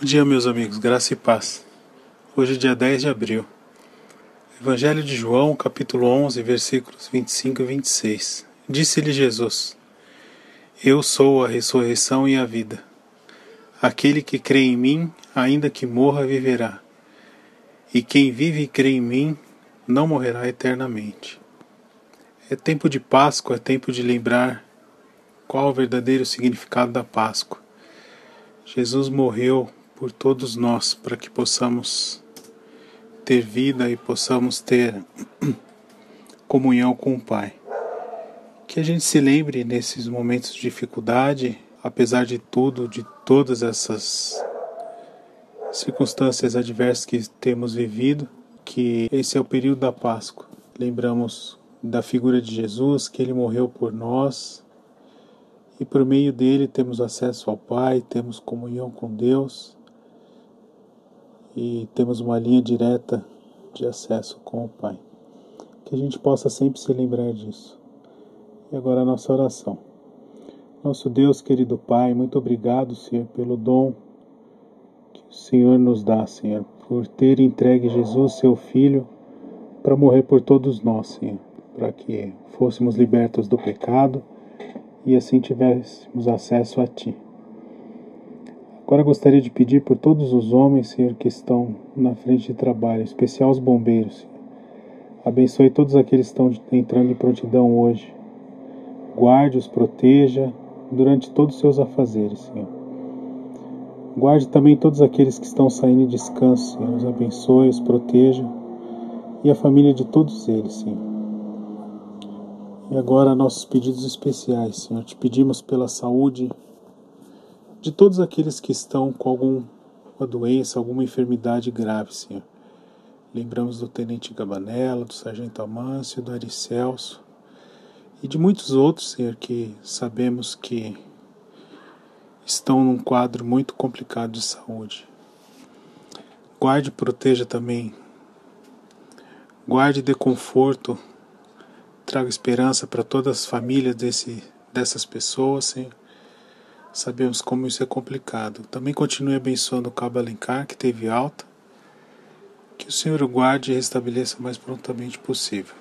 Bom dia, meus amigos, graça e paz. Hoje é dia 10 de abril. Evangelho de João, capítulo 11, versículos 25 e 26. Disse-lhe Jesus: Eu sou a ressurreição e a vida. Aquele que crê em mim, ainda que morra, viverá. E quem vive e crê em mim, não morrerá eternamente. É tempo de Páscoa, é tempo de lembrar qual o verdadeiro significado da Páscoa. Jesus morreu por todos nós, para que possamos ter vida e possamos ter comunhão com o Pai. Que a gente se lembre nesses momentos de dificuldade, apesar de tudo, de todas essas circunstâncias adversas que temos vivido, que esse é o período da Páscoa. Lembramos da figura de Jesus, que ele morreu por nós, e por meio dele temos acesso ao Pai, temos comunhão com Deus e temos uma linha direta de acesso com o Pai. Que a gente possa sempre se lembrar disso. E agora a nossa oração. Nosso Deus, querido Pai, muito obrigado, Senhor, pelo dom que o Senhor nos dá, Senhor, por ter entregue Jesus, seu Filho, para morrer por todos nós, Senhor, para que fôssemos libertos do pecado e assim tivéssemos acesso a Ti. Agora gostaria de pedir por todos os homens, Senhor, que estão na frente de trabalho, em especial os bombeiros. Senhor. Abençoe todos aqueles que estão entrando em prontidão hoje. Guarde-os, proteja durante todos os seus afazeres, Senhor. Guarde também todos aqueles que estão saindo em descanso, Senhor. Os abençoe, os proteja e a família de todos eles, Senhor. E agora nossos pedidos especiais, Senhor. Te pedimos pela saúde de todos aqueles que estão com alguma doença, alguma enfermidade grave, Senhor. Lembramos do Tenente Gabanella, do Sargento Amâncio, do Aricelso e de muitos outros, Senhor, que sabemos que estão num quadro muito complicado de saúde. Guarde e proteja também. Guarde e dê conforto. Traga esperança para todas as famílias desse, dessas pessoas, Senhor Sabemos como isso é complicado. Também continue abençoando o Cabo Alencar, que teve alta. Que o Senhor o guarde e restabeleça o mais prontamente possível.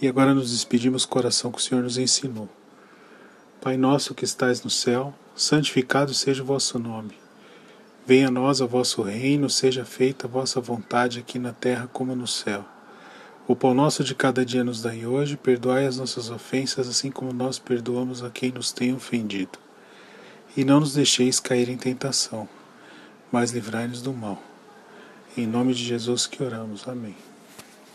E agora nos despedimos com que o Senhor nos ensinou. Pai nosso que estais no céu, santificado seja o vosso nome. Venha a nós o vosso reino, seja feita a vossa vontade aqui na terra como no céu. O pão nosso de cada dia nos dai hoje, perdoai as nossas ofensas, assim como nós perdoamos a quem nos tem ofendido e não nos deixeis cair em tentação, mas livrai-nos do mal. Em nome de Jesus que oramos. Amém.